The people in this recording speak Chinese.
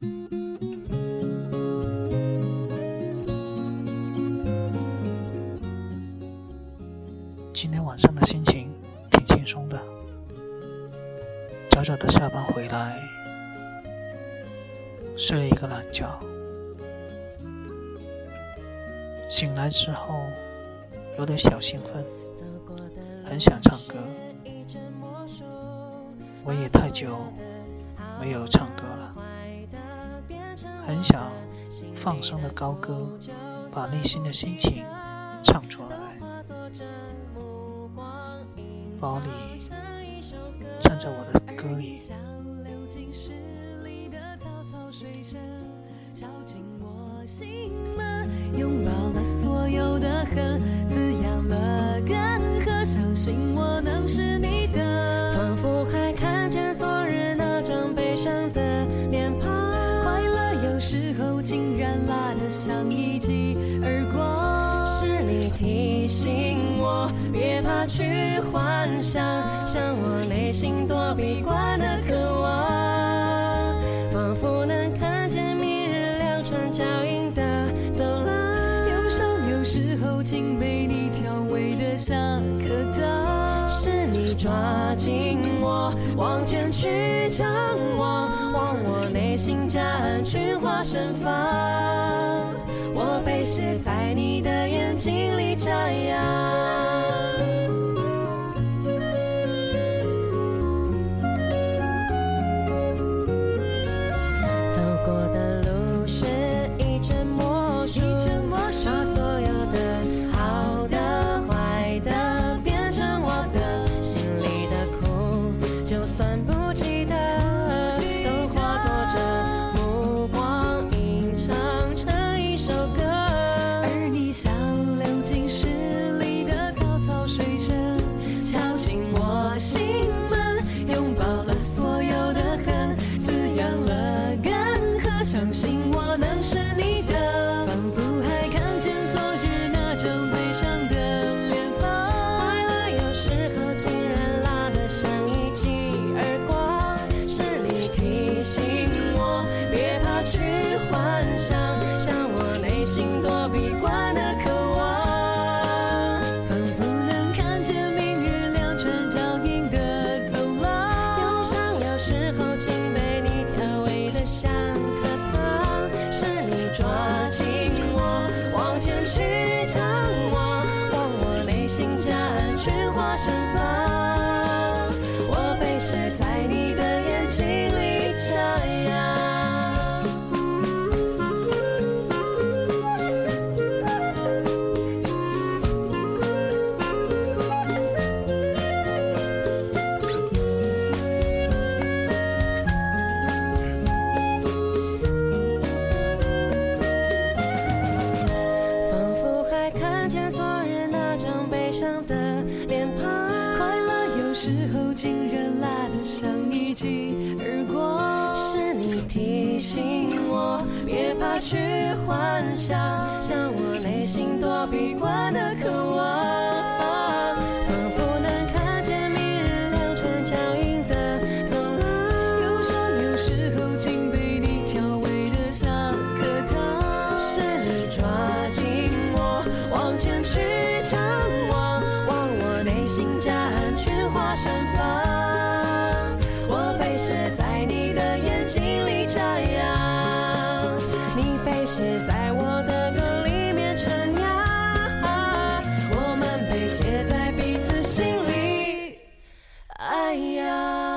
今天晚上的心情挺轻松的，早早的下班回来，睡了一个懒觉，醒来之后有点小兴奋，很想唱歌。我也太久没有唱歌了，很想放声的高歌，把内心的心情唱出来。包里站着我的歌里，敲进我心门拥抱了所有的恨，滋养了干涸，相信我能是你像一记耳光。是你提醒我，别怕去幻想，像我内心躲避惯的渴望，仿佛能看见明日两串脚印的走廊。忧伤有时候竟被你调味的像颗糖。抓紧我，往前去张望，望我内心夹岸群花盛放。我被写在你的眼睛里眨呀。答案全化成粉。若是你提醒我，别怕去幻想，像我内心躲避惯的渴望，仿佛能看见明日两串脚印的走廊。忧伤有时候竟被你调味的像颗糖。是你抓紧我，往前去张望，望我内心夹岸群花盛放。写在你的眼睛里眨呀，你被写在我的歌里面沉呀，我们被写在彼此心里，哎呀。